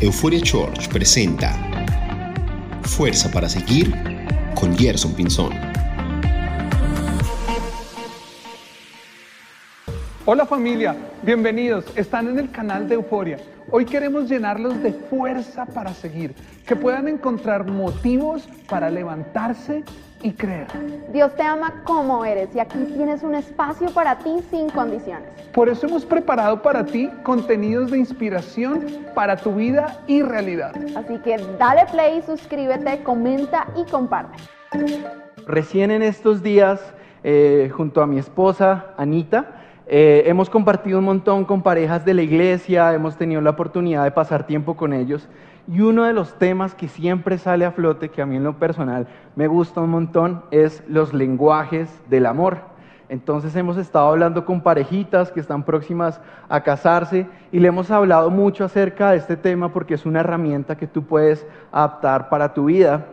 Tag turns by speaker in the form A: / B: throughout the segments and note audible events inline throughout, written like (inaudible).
A: Euphoria Church presenta Fuerza para Seguir con Gerson Pinzón.
B: Hola familia, bienvenidos. Están en el canal de Euforia. Hoy queremos llenarlos de fuerza para seguir, que puedan encontrar motivos para levantarse y creer.
C: Dios te ama como eres y aquí tienes un espacio para ti sin condiciones.
B: Por eso hemos preparado para ti contenidos de inspiración para tu vida y realidad.
C: Así que dale play, suscríbete, comenta y comparte.
D: Recién en estos días, eh, junto a mi esposa Anita, eh, hemos compartido un montón con parejas de la iglesia, hemos tenido la oportunidad de pasar tiempo con ellos y uno de los temas que siempre sale a flote, que a mí en lo personal me gusta un montón, es los lenguajes del amor. Entonces hemos estado hablando con parejitas que están próximas a casarse y le hemos hablado mucho acerca de este tema porque es una herramienta que tú puedes adaptar para tu vida.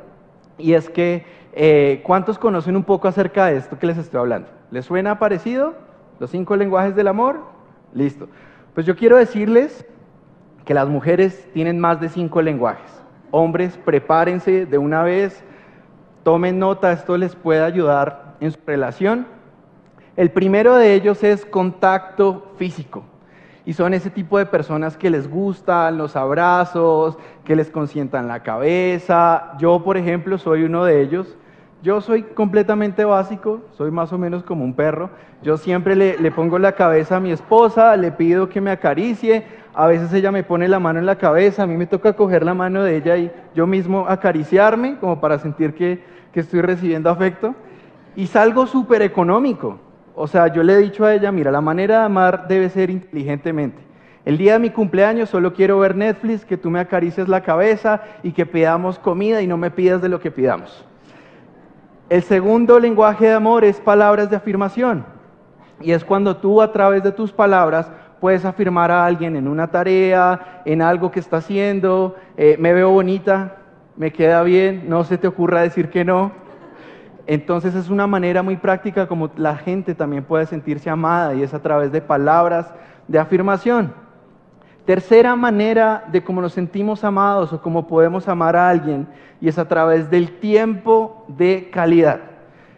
D: Y es que, eh, ¿cuántos conocen un poco acerca de esto que les estoy hablando? ¿Les suena parecido? Los cinco lenguajes del amor. Listo. Pues yo quiero decirles que las mujeres tienen más de cinco lenguajes. Hombres, prepárense de una vez, tomen nota, esto les puede ayudar en su relación. El primero de ellos es contacto físico. Y son ese tipo de personas que les gustan los abrazos, que les consientan la cabeza. Yo, por ejemplo, soy uno de ellos. Yo soy completamente básico, soy más o menos como un perro. Yo siempre le, pongo la cabeza a mi esposa, le pido que me acaricie. A veces ella me pone la mano en la cabeza, a mí me toca coger la mano de ella y yo mismo acariciarme, como para sentir que, que estoy recibiendo afecto. Y salgo súper económico. O sea, yo le he dicho a ella, mira, la manera de amar debe ser inteligentemente. El día de mi cumpleaños solo quiero ver Netflix, que tú me acaricies la cabeza y que pidamos comida y no me pidas de lo que pidamos. El segundo lenguaje de amor es palabras de afirmación. Y es cuando tú a través de tus palabras puedes afirmar a alguien en una tarea, en algo que está haciendo, eh, me veo bonita, me queda bien, no se te ocurra decir que no. Entonces es una manera muy práctica como la gente también puede sentirse amada y es a través de palabras de afirmación. Tercera manera de cómo nos sentimos amados o cómo podemos amar a alguien y es a través del tiempo de calidad.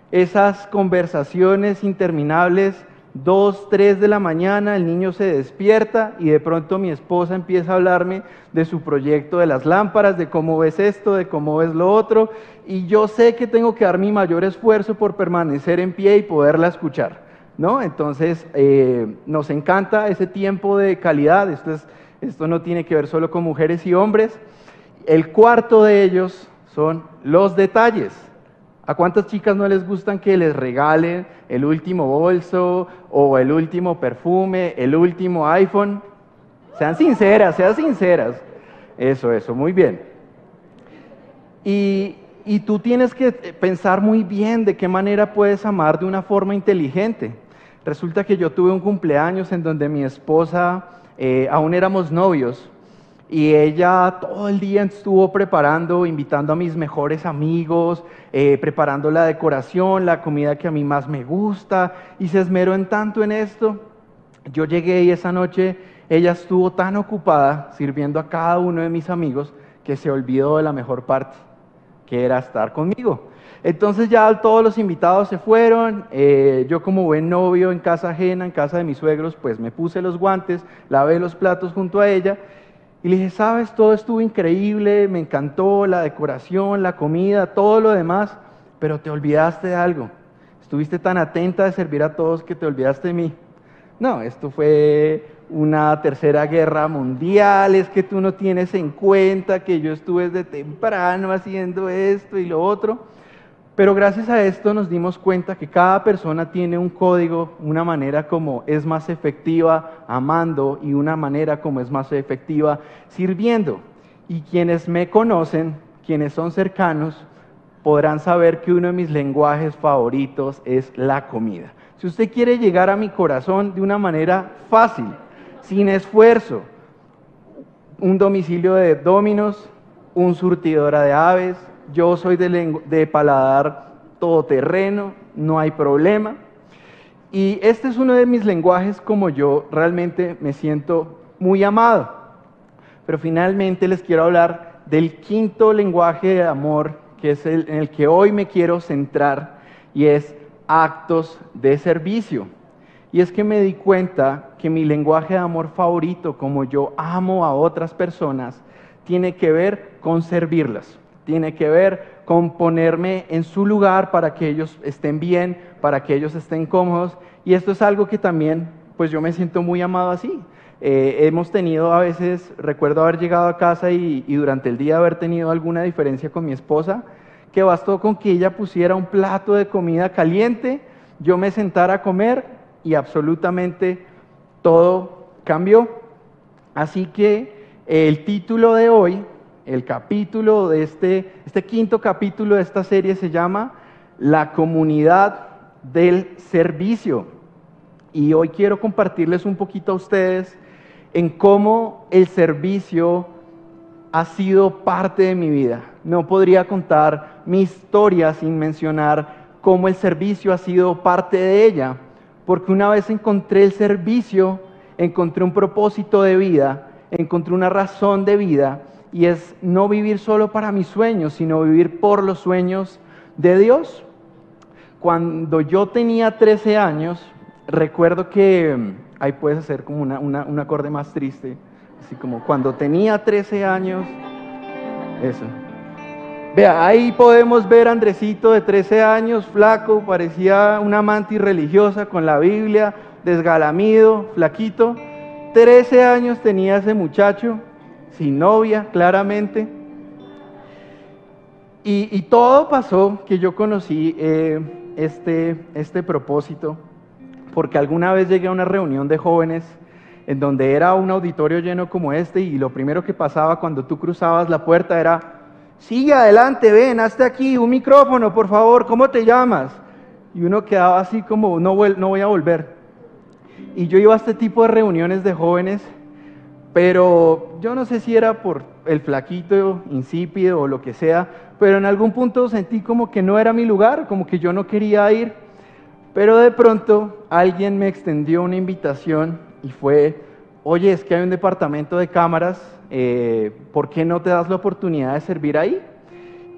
D: Esas conversaciones interminables, dos, tres de la mañana, el niño se despierta y de pronto mi esposa empieza a hablarme de su proyecto de las lámparas, de cómo ves esto, de cómo ves lo otro, y yo sé que tengo que dar mi mayor esfuerzo por permanecer en pie y poderla escuchar. ¿no? Entonces, eh, nos encanta ese tiempo de calidad, esto, es, esto no tiene que ver solo con mujeres y hombres. El cuarto de ellos son los detalles. ¿A cuántas chicas no les gustan que les regalen el último bolso o el último perfume, el último iPhone? Sean sinceras, sean sinceras. Eso, eso, muy bien. Y, y tú tienes que pensar muy bien de qué manera puedes amar de una forma inteligente. Resulta que yo tuve un cumpleaños en donde mi esposa, eh, aún éramos novios, y ella todo el día estuvo preparando, invitando a mis mejores amigos, eh, preparando la decoración, la comida que a mí más me gusta, y se esmeró en tanto en esto. Yo llegué y esa noche ella estuvo tan ocupada sirviendo a cada uno de mis amigos que se olvidó de la mejor parte, que era estar conmigo. Entonces ya todos los invitados se fueron, eh, yo como buen novio en casa ajena, en casa de mis suegros, pues me puse los guantes, lavé los platos junto a ella y le dije, sabes, todo estuvo increíble, me encantó la decoración, la comida, todo lo demás, pero te olvidaste de algo. Estuviste tan atenta de servir a todos que te olvidaste de mí. No, esto fue una tercera guerra mundial, es que tú no tienes en cuenta que yo estuve desde temprano haciendo esto y lo otro. Pero gracias a esto nos dimos cuenta que cada persona tiene un código, una manera como es más efectiva amando y una manera como es más efectiva sirviendo. Y quienes me conocen, quienes son cercanos, podrán saber que uno de mis lenguajes favoritos es la comida. Si usted quiere llegar a mi corazón de una manera fácil, sin esfuerzo, un domicilio de dominos, un surtidora de aves, yo soy de, paladar todoterreno, no hay problema. Y este es uno de mis lenguajes como yo realmente me siento muy amado. pero finalmente les quiero hablar del quinto lenguaje de amor, que es el en el que hoy me quiero centrar, y es actos de servicio. Y es que me di cuenta que mi lenguaje de amor favorito, como yo amo a otras personas, tiene que ver con servirlas, tiene que ver con ponerme en su lugar para que ellos estén bien, para que ellos estén cómodos. Y esto es algo que también, pues yo me siento muy amado así. Eh, hemos tenido a veces, recuerdo haber llegado a casa y, y durante el día haber tenido alguna diferencia con mi esposa, que bastó con que ella pusiera un plato de comida caliente, yo me sentara a comer y absolutamente todo cambió. Así que el título de hoy, el capítulo de este, este quinto capítulo de esta serie se llama La comunidad del servicio. Y hoy quiero compartirles un poquito a ustedes en cómo el servicio ha sido parte de mi vida. No podría contar mi historia sin mencionar cómo el servicio ha sido parte de ella, porque una vez encontré el servicio, encontré un propósito de vida, encontré una razón de vida, y es no vivir solo para mis sueños, sino vivir por los sueños de Dios. Cuando yo tenía 13 años, recuerdo que, ahí puedes hacer como una, un acorde más triste, así como cuando tenía 13 años, eso. Vea, ahí podemos ver a Andresito de 13 años, flaco, parecía una mantis religiosa con la Biblia, desgalamido, flaquito. 13 años tenía ese muchacho, sin novia, claramente. Y, todo pasó que yo conocí eh, este, este propósito, porque alguna vez llegué a una reunión de jóvenes en donde era un auditorio lleno como este y lo primero que pasaba cuando tú cruzabas la puerta era, sigue adelante, ven, hazte aquí, un micrófono, por favor, ¿cómo te llamas? Y uno quedaba así como, no, no voy a volver. Y yo iba a este tipo de reuniones de jóvenes, pero yo no sé si era por el flaquito insípido o lo que sea, pero en algún punto sentí como que no era mi lugar, como que yo no quería ir. Pero de pronto alguien me extendió una invitación y fue, oye, es que hay un departamento de cámaras, eh, ¿por qué no te das la oportunidad de servir ahí?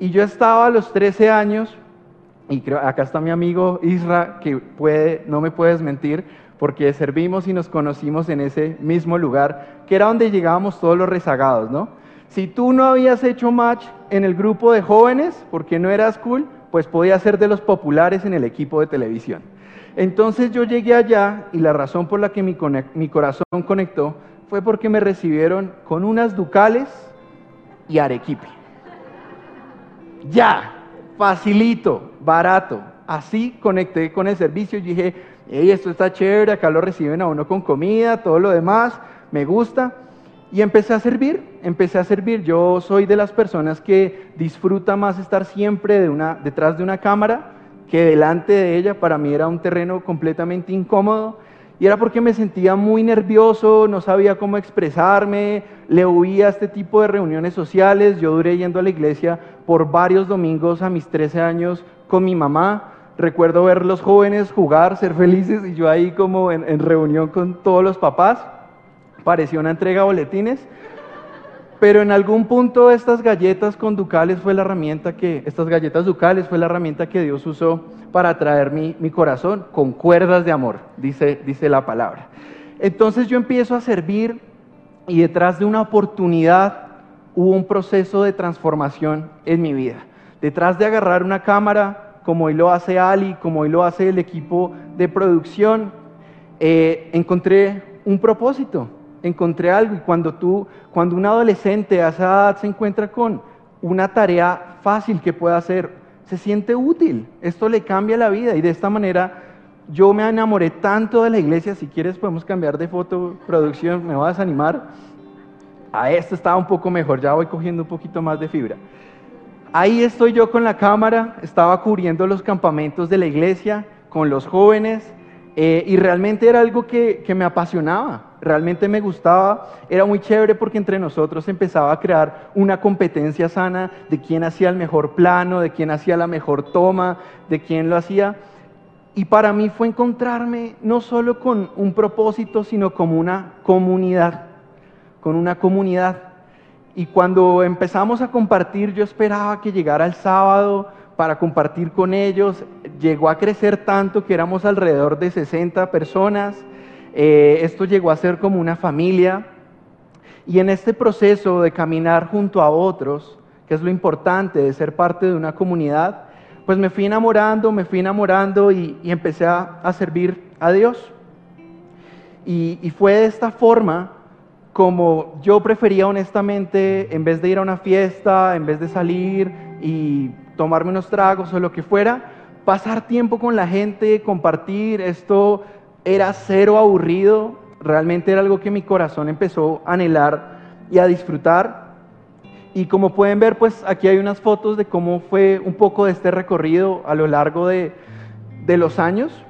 D: Y yo estaba a los 13 años, y creo, acá está mi amigo Isra, que puede, no me puedes mentir, porque servimos y nos conocimos en ese mismo lugar, que era donde llegábamos todos los rezagados, ¿no? Si tú no habías hecho match en el grupo de jóvenes, porque no eras cool, pues podías ser de los populares en el equipo de televisión. Entonces yo llegué allá y la razón por la que mi, mi corazón conectó fue porque me recibieron con unas ducales y arequipe. Ya, facilito, barato. Así conecté con el servicio y dije, hey, esto está chévere, acá lo reciben a uno con comida, todo lo demás, me gusta. Y empecé a servir, empecé a servir. Yo soy de las personas que disfruta más estar siempre detrás de una cámara que delante de ella. Para mí era un terreno completamente incómodo. Y era porque me sentía muy nervioso, no sabía cómo expresarme, le huía a este tipo de reuniones sociales. Yo duré yendo a la iglesia por varios domingos a mis 13 años con mi mamá. Recuerdo ver los jóvenes jugar, ser felices y yo ahí como en, reunión con todos los papás. Parecía una entrega de boletines. Pero en algún punto estas galletas con ducales fue la herramienta que, estas galletas ducales fue la herramienta que Dios usó para atraer mi, mi corazón con cuerdas de amor, dice, dice la palabra. Entonces yo empiezo a servir y detrás de una oportunidad hubo un proceso de transformación en mi vida. Detrás de agarrar una cámara, como hoy lo hace Ali, como hoy lo hace el equipo de producción, eh, encontré un propósito, encontré algo. Y cuando tú, cuando un adolescente a esa edad se encuentra con una tarea fácil que pueda hacer, se siente útil. Esto le cambia la vida y de esta manera yo me enamoré tanto de la iglesia. Si quieres podemos cambiar de foto, producción, me vas a animar. A esto estaba un poco mejor, ya voy cogiendo un poquito más de fibra. Ahí estoy yo con la cámara, estaba cubriendo los campamentos de la iglesia con los jóvenes eh, y realmente era algo que, que me apasionaba realmente me gustaba, era muy chévere porque entre nosotros empezaba a crear una competencia sana de quién hacía el mejor plano, de quién hacía la mejor toma, de quién lo hacía. Y para mí fue encontrarme no solo con un propósito, sino como una comunidad, con una comunidad. Y cuando empezamos a compartir, yo esperaba que llegara el sábado para compartir con ellos. Llegó a crecer tanto que éramos alrededor de 60 personas. Eh, esto llegó a ser como una familia. Y en este proceso de caminar junto a otros, que es lo importante de ser parte de una comunidad, pues me fui enamorando, me fui enamorando y, empecé a, servir a Dios. Y, y fue de esta forma como yo prefería honestamente, en vez de ir a una fiesta, en vez de salir y tomarme unos tragos o lo que fuera, pasar tiempo con la gente, compartir, esto era cero aburrido, realmente era algo que mi corazón empezó a anhelar y a disfrutar. Y como pueden ver, pues aquí hay unas fotos de cómo fue un poco de este recorrido a lo largo de, los años.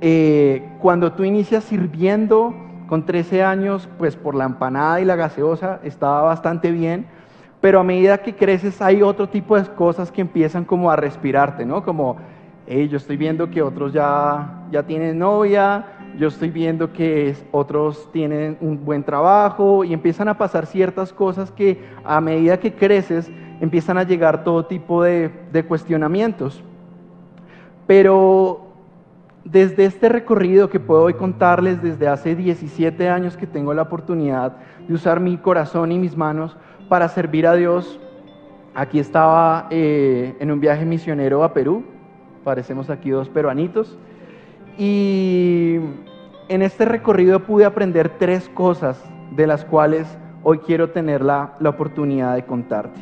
D: Eh, cuando tú inicias sirviendo con 13 años, pues por la empanada y la gaseosa estaba bastante bien, pero a medida que creces hay otro tipo de cosas que empiezan como a respirarte, ¿no? Como, hey, yo estoy viendo que otros ya, ya tienen novia, yo estoy viendo que otros tienen un buen trabajo y empiezan a pasar ciertas cosas que a medida que creces empiezan a llegar todo tipo de, de cuestionamientos. Pero desde este recorrido que puedo hoy contarles desde hace 17 años que tengo la oportunidad de usar mi corazón y mis manos para servir a Dios, aquí estaba eh, en un viaje misionero a Perú, parecemos aquí dos peruanitos, y en este recorrido pude aprender tres cosas de las cuales hoy quiero tener la, la oportunidad de contarte.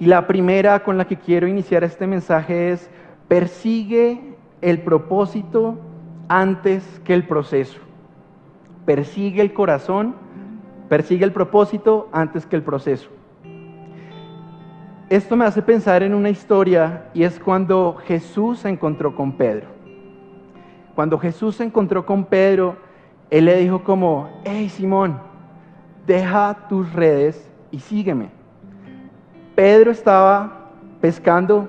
D: Y la primera con la que quiero iniciar este mensaje es, persigue el propósito antes que el proceso. Persigue el corazón, persigue el propósito antes que el proceso. Esto me hace pensar en una historia y es cuando Jesús se encontró con Pedro. Cuando Jesús se encontró con Pedro, él le dijo como, hey Simón, deja tus redes y sígueme. Pedro estaba pescando,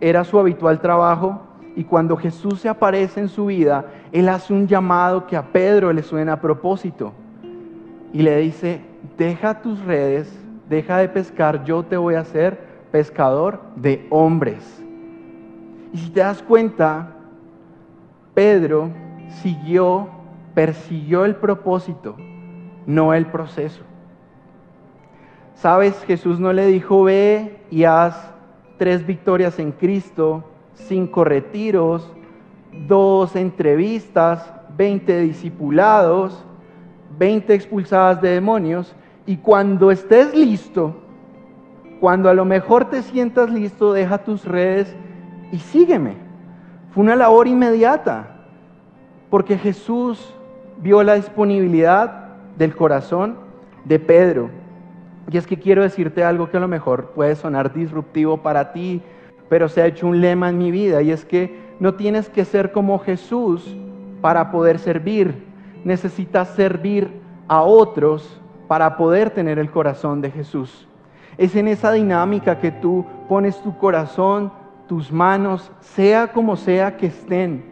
D: era su habitual trabajo, y cuando Jesús se aparece en su vida, Él hace un llamado que a Pedro le suena a propósito. Y le dice, deja tus redes, deja de pescar, yo te voy a hacer pescador de hombres. Y si te das cuenta, Pedro siguió, persiguió el propósito, no el proceso. Sabes, Jesús no le dijo, ve y haz tres victorias en Cristo, cinco retiros, dos entrevistas, 20 discipulados, 20 expulsadas de demonios, y cuando estés listo, cuando a lo mejor te sientas listo, deja tus redes y sígueme. Fue una labor inmediata, porque Jesús vio la disponibilidad del corazón de Pedro. Y es que quiero decirte algo que a lo mejor puede sonar disruptivo para ti, pero se ha hecho un lema en mi vida y es que no tienes que ser como Jesús para poder servir, necesitas servir a otros para poder tener el corazón de Jesús. Es en esa dinámica que tú pones tu corazón, tus manos, sea como sea que estén,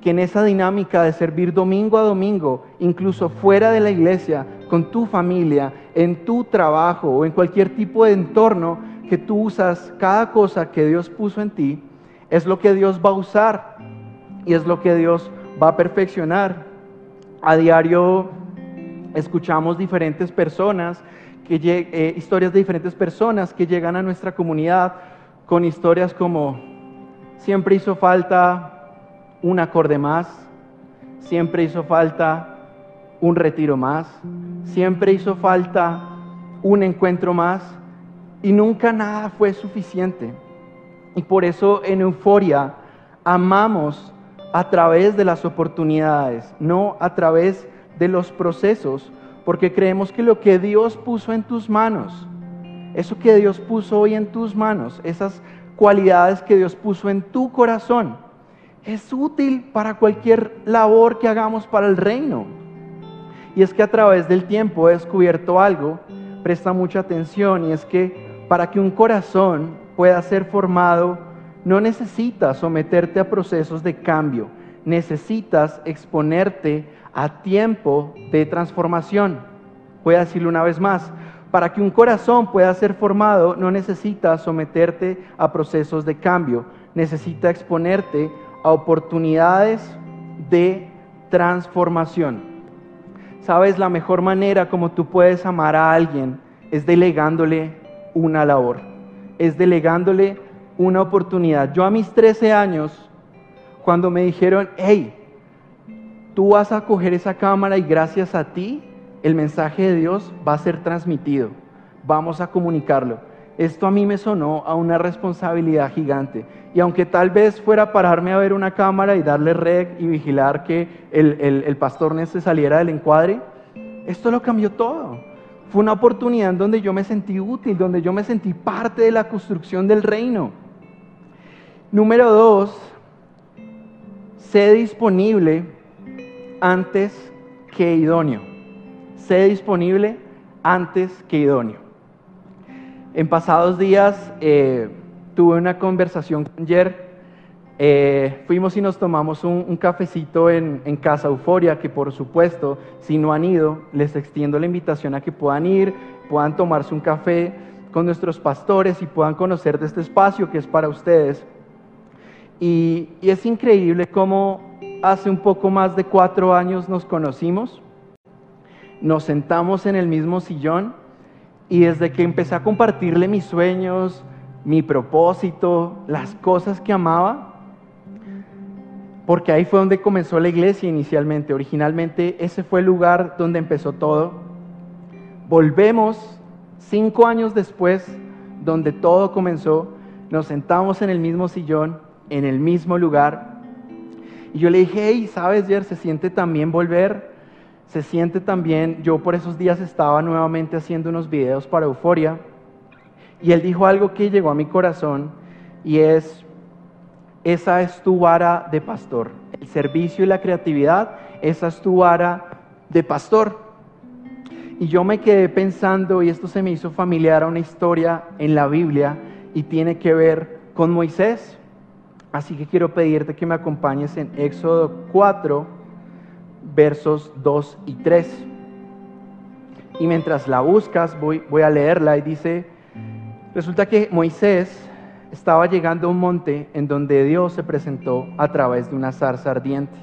D: que en esa dinámica de servir domingo a domingo, incluso fuera de la iglesia, con tu familia, en tu trabajo o en cualquier tipo de entorno, que tú usas cada cosa que Dios puso en ti, es lo que Dios va a usar y es lo que Dios va a perfeccionar. A diario escuchamos diferentes personas, que, eh, historias de diferentes personas que llegan a nuestra comunidad con historias como siempre hizo falta un acorde más, siempre hizo falta un retiro más, siempre hizo falta un encuentro más y nunca nada fue suficiente. Y por eso en euforia amamos a través de las oportunidades, no a través de los procesos, porque creemos que lo que Dios puso en tus manos, eso que Dios puso hoy en tus manos, esas cualidades que Dios puso en tu corazón, es útil para cualquier labor que hagamos para el reino. Y es que a través del tiempo he descubierto algo, presta mucha atención, y es que para que un corazón pueda ser formado, no necesitas someterte a procesos de cambio, necesitas exponerte a tiempo de transformación. Voy a decirlo una vez más, Para que un corazón pueda ser formado, no necesitas someterte a procesos de cambio, necesita exponerte a oportunidades de transformación. Sabes, la mejor manera como tú puedes amar a alguien es delegándole una labor, es delegándole una oportunidad. Yo a mis 13 años, cuando me dijeron, hey, tú vas a coger esa cámara y gracias a ti el mensaje de Dios va a ser transmitido, vamos a comunicarlo. Esto a mí me sonó a una responsabilidad gigante. Y aunque tal vez fuera pararme a ver una cámara y darle rec y vigilar que el, el, pastor Nese saliera del encuadre, esto lo cambió todo. Fue una oportunidad donde yo me sentí útil, donde yo me sentí parte de la construcción del reino. Número dos, sé disponible antes que idóneo. Sé disponible antes que idóneo. En pasados días eh, tuve una conversación con Jer. Eh, fuimos y nos tomamos un, cafecito en, en, Casa Euforia, que por supuesto, si no han ido, les extiendo la invitación a que puedan ir, puedan tomarse un café con nuestros pastores y puedan conocer de este espacio que es para ustedes. Y, y es increíble cómo hace un poco más de cuatro años nos conocimos, nos sentamos en el mismo sillón y desde que empecé a compartirle mis sueños, mi propósito, las cosas que amaba, porque ahí fue donde comenzó la iglesia inicialmente. Originalmente ese fue el lugar donde empezó todo. Volvemos cinco años después, donde todo comenzó, nos sentamos en el mismo sillón, en el mismo lugar. Y yo le dije, hey, ¿sabes, Jer? Se siente también volver se siente también, yo por esos días estaba nuevamente haciendo unos videos para Euforia y él dijo algo que llegó a mi corazón y es, esa es tu vara de pastor, el servicio y la creatividad, esa es tu vara de pastor. Y yo me quedé pensando, y esto se me hizo familiar a una historia en la Biblia y tiene que ver con Moisés. Así que quiero pedirte que me acompañes en Éxodo 4 versos 2 y 3. Y mientras la buscas, voy, voy a leerla y dice, resulta que Moisés estaba llegando a un monte en donde Dios se presentó a través de una zarza ardiente.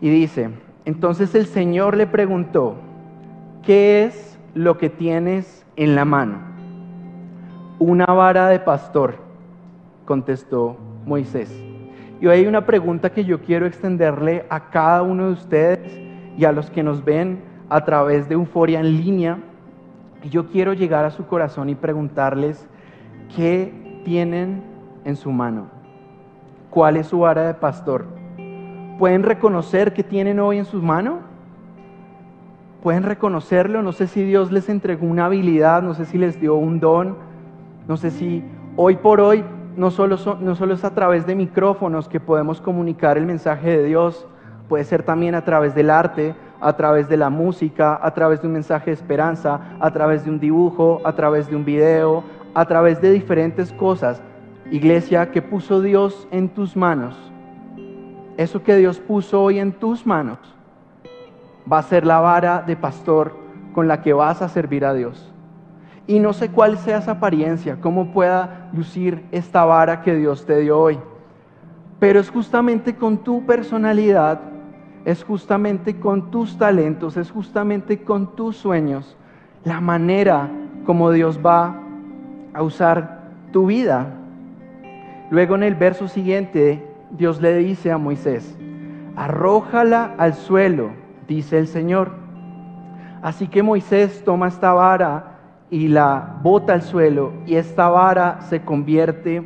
D: Y dice, entonces el Señor le preguntó, ¿qué es lo que tienes en la mano? Una vara de pastor, contestó Moisés. Y hoy hay una pregunta que yo quiero extenderle a cada uno de ustedes y a los que nos ven a través de Euforia en línea. Y yo quiero llegar a su corazón y preguntarles qué tienen en su mano. ¿Cuál es su vara de pastor? ¿Pueden reconocer qué tienen hoy en su mano? ¿Pueden reconocerlo? No sé si Dios les entregó una habilidad, no sé si les dio un don, no sé si hoy por hoy no solo, no solo es a través de micrófonos que podemos comunicar el mensaje de Dios, puede ser también a través del arte, a través de la música, a través de un mensaje de esperanza, a través de un dibujo, a través de un video, a través de diferentes cosas. Iglesia, que puso Dios en tus manos, eso que Dios puso hoy en tus manos, va a ser la vara de pastor con la que vas a servir a Dios. Y no sé cuál sea esa apariencia, cómo pueda lucir esta vara que Dios te dio hoy. Pero es justamente con tu personalidad, es justamente con tus talentos, es justamente con tus sueños, la manera como Dios va a usar tu vida. Luego en el verso siguiente, Dios le dice a Moisés, arrójala al suelo, dice el Señor. Así que Moisés toma esta vara y la bota al suelo y esta vara se convierte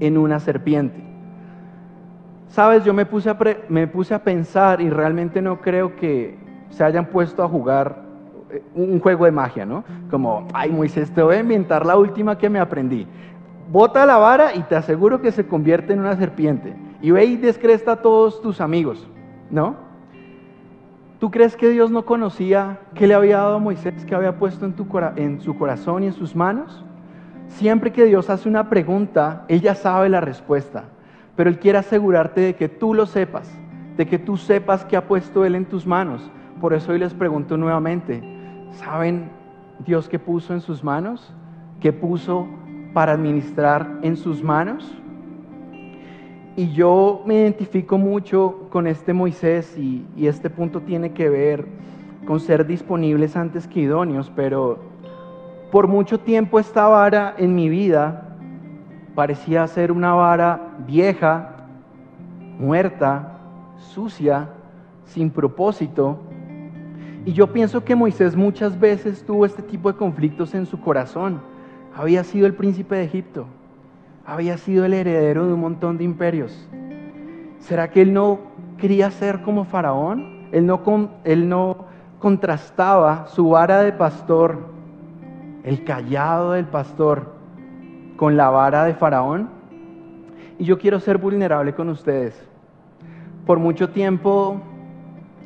D: en una serpiente. Sabes, yo me puse, a me puse a pensar y realmente no creo que se hayan puesto a jugar un juego de magia, ¿no? Como, ay Moisés, te voy a inventar la última que me aprendí. Bota la vara y te aseguro que se convierte en una serpiente. Y ve y descresta a todos tus amigos, ¿no? ¿Tú crees que Dios no conocía qué le había dado a Moisés, que había puesto en, tu, en su corazón y en sus manos? Siempre que Dios hace una pregunta, Él ya sabe la respuesta, pero Él quiere asegurarte de que tú lo sepas, de que tú sepas qué ha puesto Él en tus manos. Por eso hoy les pregunto nuevamente, ¿saben Dios que puso en sus manos, que puso para administrar en sus manos. Y yo me identifico mucho con este Moisés y, este punto tiene que ver con ser disponibles antes que idóneos, pero por mucho tiempo esta vara en mi vida parecía ser una vara vieja, muerta, sucia, sin propósito. Y yo pienso que Moisés muchas veces tuvo este tipo de conflictos en su corazón. Había sido el príncipe de Egipto, había sido el heredero de un montón de imperios. ¿Será que él no quería ser como faraón? Él no, él no contrastaba su vara de pastor, el callado del pastor, con la vara de faraón. Y yo quiero ser vulnerable con ustedes. Por mucho tiempo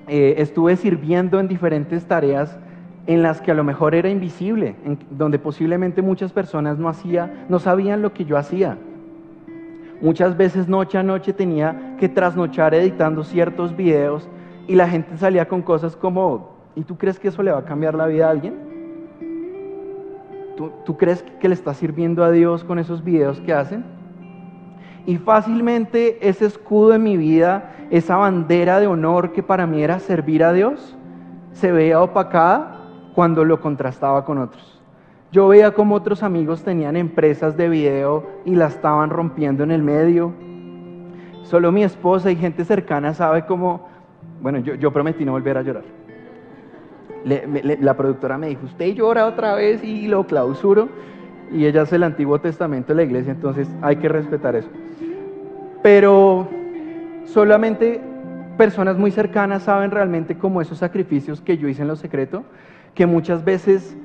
D: eh, estuve sirviendo en diferentes tareas en las que a lo mejor era invisible, donde posiblemente muchas personas no, hacía, no sabían lo que yo hacía. Muchas veces noche a noche tenía que trasnochar editando ciertos videos y la gente salía con cosas como, ¿y tú crees que eso le va a cambiar la vida a alguien? ¿Tú, tú crees que le está sirviendo a Dios con esos videos que hacen? Y fácilmente ese escudo en mi vida, esa bandera de honor que para mí era servir a Dios, se veía opacada cuando lo contrastaba con otros. Yo veía como otros amigos tenían empresas de video y la estaban rompiendo en el medio. Solo mi esposa y gente cercana sabe cómo, bueno, yo, prometí no volver a llorar. la productora me dijo, usted llora otra vez y lo clausuro. Y ella es el Antiguo Testamento de la iglesia, entonces hay que respetar eso. Pero solamente personas muy cercanas saben realmente cómo esos sacrificios que yo hice en lo secreto, que muchas veces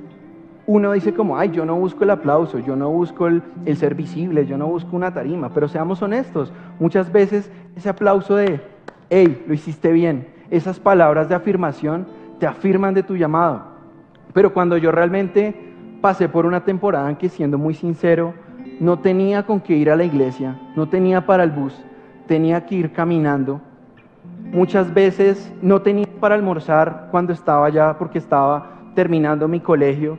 D: uno dice como, ay, yo no busco el aplauso, yo no busco el, el, ser visible, yo no busco una tarima, pero seamos honestos, muchas veces ese aplauso de, hey, lo hiciste bien, esas palabras de afirmación te afirman de tu llamado. Pero cuando yo realmente pasé por una temporada en que, siendo muy sincero, no tenía con qué ir a la iglesia, no tenía para el bus, tenía que ir caminando. Muchas veces no tenía para almorzar cuando estaba allá porque estaba terminando mi colegio.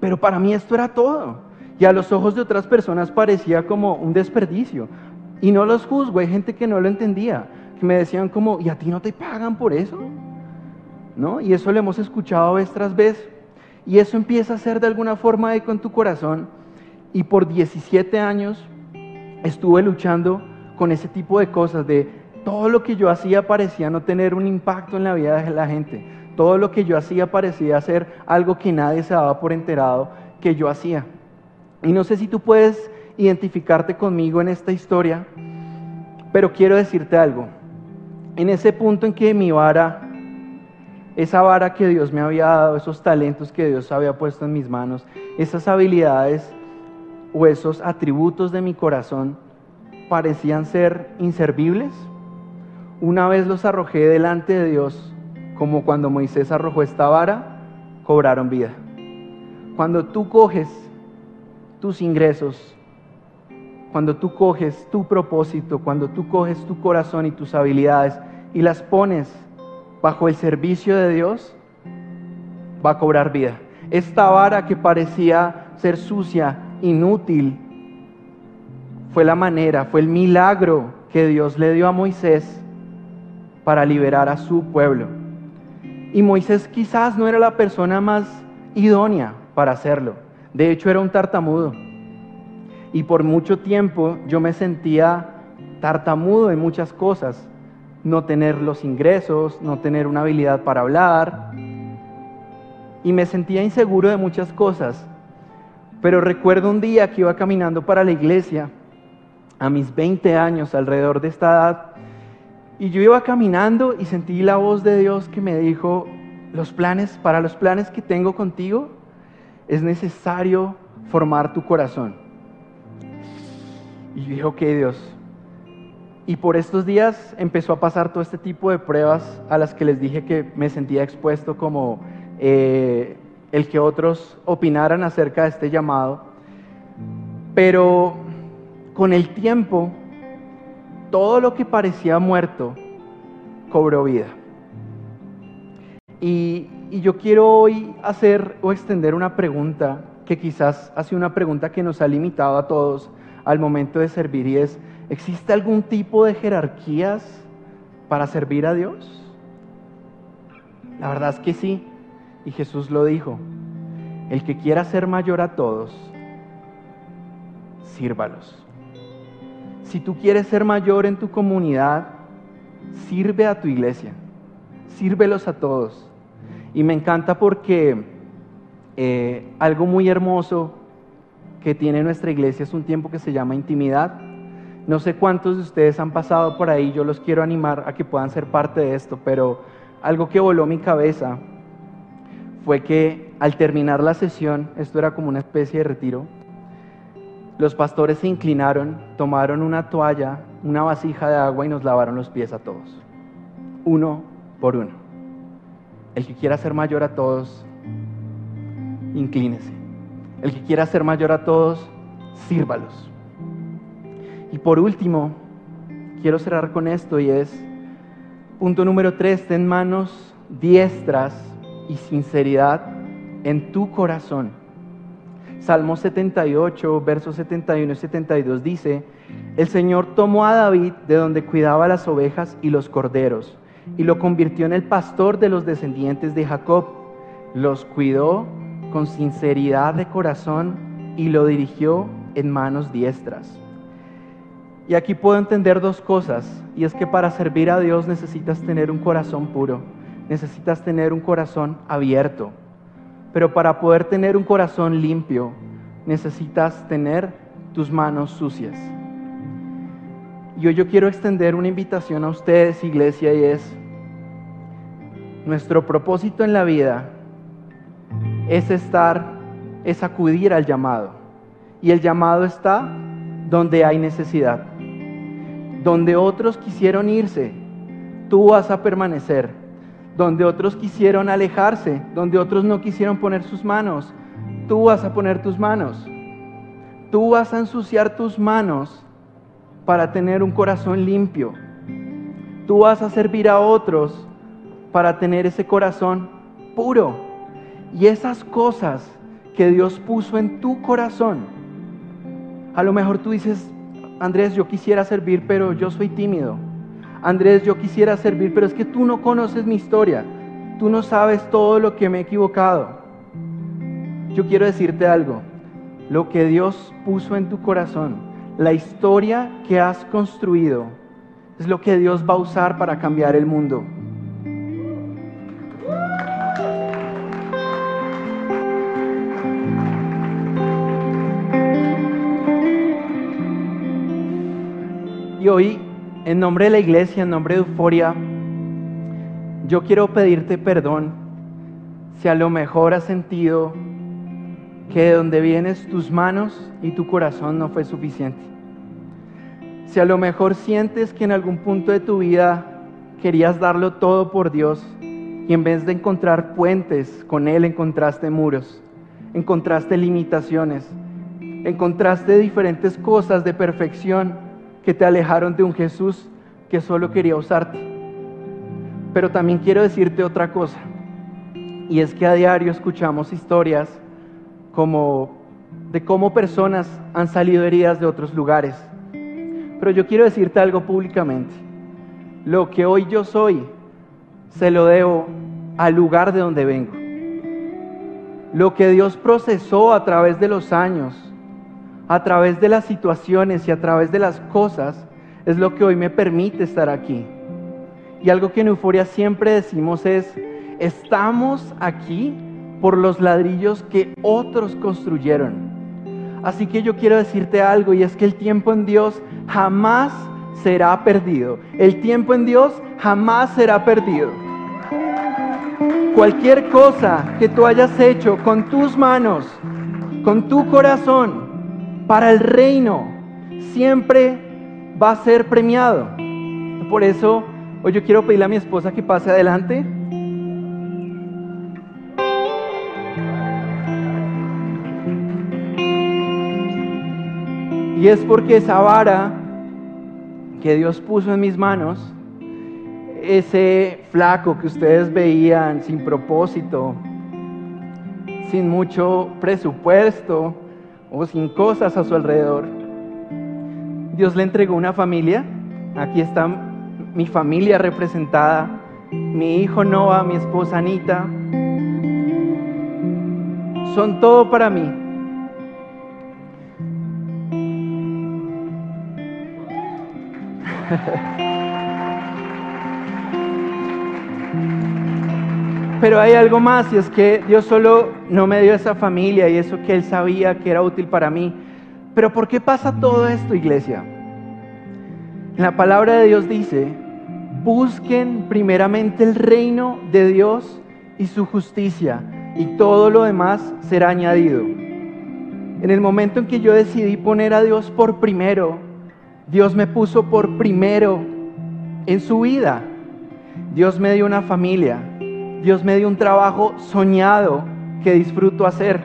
D: Pero para mí esto era todo. Y a los ojos de otras personas parecía como un desperdicio. Y no los juzgo, hay gente que no lo entendía, que me decían como, ¿y a ti no te pagan por eso? ¿No? Y eso lo hemos escuchado vez tras vez. Y eso empieza a ser de alguna forma eco en tu corazón y por 17 años estuve luchando con ese tipo de cosas, de todo lo que yo hacía parecía no tener un impacto en la vida de la gente. Todo lo que yo hacía parecía ser algo que nadie se daba por enterado que yo hacía. Y no sé si tú puedes identificarte conmigo en esta historia, pero quiero decirte algo. En ese punto en que mi vara, esa vara que Dios me había dado, esos talentos que Dios había puesto en mis manos, esas habilidades o esos atributos de mi corazón parecían ser inservibles, una vez los arrojé delante de Dios, como cuando Moisés arrojó esta vara, cobraron vida. Cuando tú coges tus ingresos, cuando tú coges tu propósito, cuando tú coges tu corazón y tus habilidades y las pones bajo el servicio de Dios, va a cobrar vida. Esta vara que parecía ser sucia, inútil, fue la manera, fue el milagro que Dios le dio a Moisés para liberar a su pueblo. Y Moisés quizás no era la persona más idónea para hacerlo. De hecho, era un tartamudo. Y por mucho tiempo yo me sentía tartamudo en muchas cosas. No tener los ingresos, no tener una habilidad para hablar. Y me sentía inseguro de muchas cosas. Pero recuerdo un día que iba caminando para la iglesia, a mis 20 años, alrededor de esta edad, y yo iba caminando y sentí la voz de Dios que me dijo, los planes, para los planes que tengo contigo, es necesario formar tu corazón. Y yo dije, Dios. Y por estos días empezó a pasar todo este tipo de pruebas a las que les dije que me sentía expuesto como eh, el que otros opinaran acerca de este llamado, pero con el tiempo todo lo que parecía muerto cobró vida. Y, yo quiero hoy hacer o extender una pregunta que quizás ha sido una pregunta que nos ha limitado a todos al momento de servir y es, ¿existe algún tipo de jerarquías para servir a Dios? La verdad es que sí, y Jesús lo dijo, el que quiera ser mayor a todos, sírvalos. Si tú quieres ser mayor en tu comunidad, sirve a tu iglesia, sírvelos a todos. Y me encanta porque eh, algo muy hermoso que tiene nuestra iglesia es un tiempo que se llama intimidad. No sé cuántos de ustedes han pasado por ahí, yo los quiero animar a que puedan ser parte de esto, pero algo que voló mi cabeza fue que al terminar la sesión, esto era como una especie de retiro, los pastores se inclinaron, tomaron una toalla, una vasija de agua y nos lavaron los pies a todos, uno por uno. El que quiera ser mayor a todos, inclínese. El que quiera ser mayor a todos, sírvalos. Y por último, quiero cerrar con esto y es, punto número tres, ten manos diestras y sinceridad en tu corazón. Salmo 78, versos 71 y 72 dice, el Señor tomó a David de donde cuidaba las ovejas y los corderos y lo convirtió en el pastor de los descendientes de Jacob. Los cuidó con sinceridad de corazón y lo dirigió en manos diestras. Y aquí puedo entender dos cosas, y es que para servir a Dios necesitas tener un corazón puro, necesitas tener un corazón abierto, pero para poder tener un corazón limpio, necesitas tener tus manos sucias. Y hoy yo quiero extender una invitación a ustedes, iglesia, y es, nuestro propósito en la vida es estar, es acudir al llamado. Y el llamado está donde hay necesidad. Donde otros quisieron irse, tú vas a permanecer. Donde otros quisieron alejarse, donde otros no quisieron poner sus manos, tú vas a poner tus manos. Tú vas a ensuciar tus manos para tener un corazón limpio. Tú vas a servir a otros para tener ese corazón puro. Y esas cosas que Dios puso en tu corazón, a lo mejor tú dices, Andrés, yo quisiera servir, pero yo soy tímido. Andrés, yo quisiera servir, pero es que tú no conoces mi historia. Tú no sabes todo lo que me he equivocado. Yo quiero decirte algo. Lo que Dios puso en tu corazón, la historia que has construido, es lo que Dios va a usar para cambiar el mundo. Y hoy, en nombre de la iglesia, en nombre de Euforia, yo quiero pedirte perdón si a lo mejor has sentido que de donde vienes tus manos y tu corazón no fue suficiente. Si a lo mejor sientes que en algún punto de tu vida querías darlo todo por Dios y en vez de encontrar puentes con Él encontraste muros, encontraste limitaciones, encontraste diferentes cosas de perfección que te alejaron de un Jesús que solo quería usarte. Pero también quiero decirte otra cosa, y es que a diario escuchamos historias como de cómo personas han salido heridas de otros lugares. Pero yo quiero decirte algo públicamente. Lo que hoy yo soy, se lo debo al lugar de donde vengo. Lo que Dios procesó a través de los años, a través de las situaciones y a través de las cosas es lo que hoy me permite estar aquí. Y algo que en Euforia siempre decimos es, estamos aquí por los ladrillos que otros construyeron. Así que yo quiero decirte algo y es que el tiempo en Dios jamás será perdido. El tiempo en Dios jamás será perdido. Cualquier cosa que tú hayas hecho con tus manos, con tu corazón, para el reino siempre va a ser premiado. Por eso hoy yo quiero pedirle a mi esposa que pase adelante. Y es porque esa vara que Dios puso en mis manos ese flaco que ustedes veían sin propósito, sin mucho presupuesto o sin cosas a su alrededor, Dios le entregó una familia. Aquí está mi familia representada, mi hijo Noah, mi esposa Anita. Son todo para mí. (laughs) Pero hay algo más y es que Dios solo no me dio esa familia y eso que Él sabía que era útil para mí. Pero ¿por qué pasa todo esto, iglesia? La palabra de Dios dice, busquen primeramente el reino de Dios y su justicia y todo lo demás será añadido. En el momento en que yo decidí poner a Dios por primero, Dios me puso por primero en su vida. Dios me dio una familia, Dios me dio un trabajo soñado que disfruto hacer.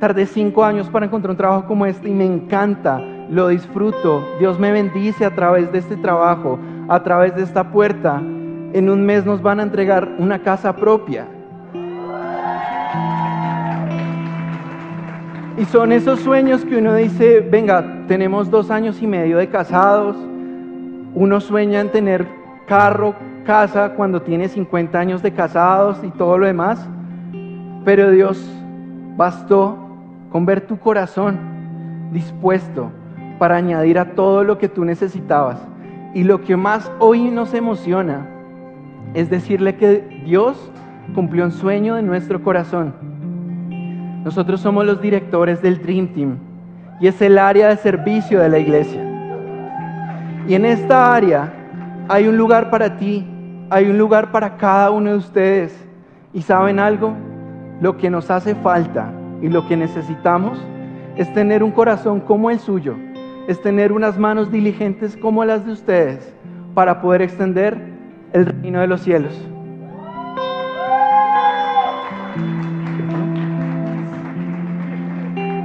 D: Tardé cinco años para encontrar un trabajo como este y me encanta, lo disfruto. Dios me bendice a través de este trabajo, a través de esta puerta. En un mes nos van a entregar una casa propia. Y son esos sueños que uno dice, venga, tenemos dos años y medio de casados, uno sueña en tener carro, casa cuando tiene 50 años de casados y todo lo demás, pero Dios bastó con ver tu corazón dispuesto para añadir a todo lo que tú necesitabas. Y lo que más hoy nos emociona es decirle que Dios cumplió un sueño de nuestro corazón. Nosotros somos los directores del Dream Team y es el área de servicio de la iglesia. Y en esta área hay un lugar para ti hay un lugar para cada uno de ustedes. ¿Y saben algo? Lo que nos hace falta y lo que necesitamos es tener un corazón como el suyo, es tener unas manos diligentes como las de ustedes para poder extender el reino de los cielos.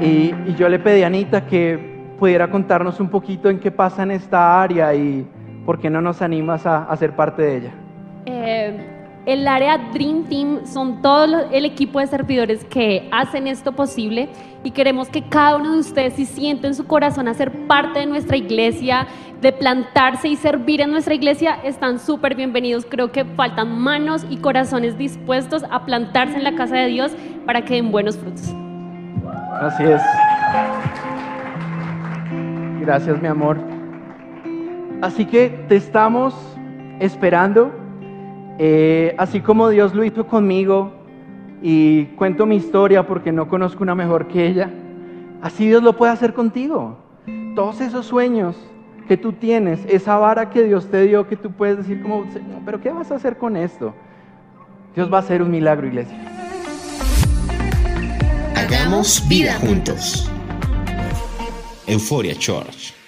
D: Y, yo le pedí a Anita que pudiera contarnos un poquito en qué pasa en esta área y por qué no nos animas a, a ser parte de ella.
E: Eh, el área Dream Team son todo el equipo de servidores que hacen esto posible y queremos que cada uno de ustedes, si siente en su corazón hacer parte de nuestra iglesia, de plantarse y servir en nuestra iglesia, están súper bienvenidos. Creo que faltan manos y corazones dispuestos a plantarse en la casa de Dios para que den buenos frutos.
D: Así es. Gracias, mi amor. Así que te estamos esperando eh, así como Dios lo hizo conmigo y cuento mi historia porque no conozco una mejor que ella, así Dios lo puede hacer contigo. Todos esos sueños que tú tienes, esa vara que Dios te dio, que tú puedes decir como, pero ¿qué vas a hacer con esto? Dios va a hacer un milagro, iglesia.
A: Hagamos vida juntos. Euforia Church.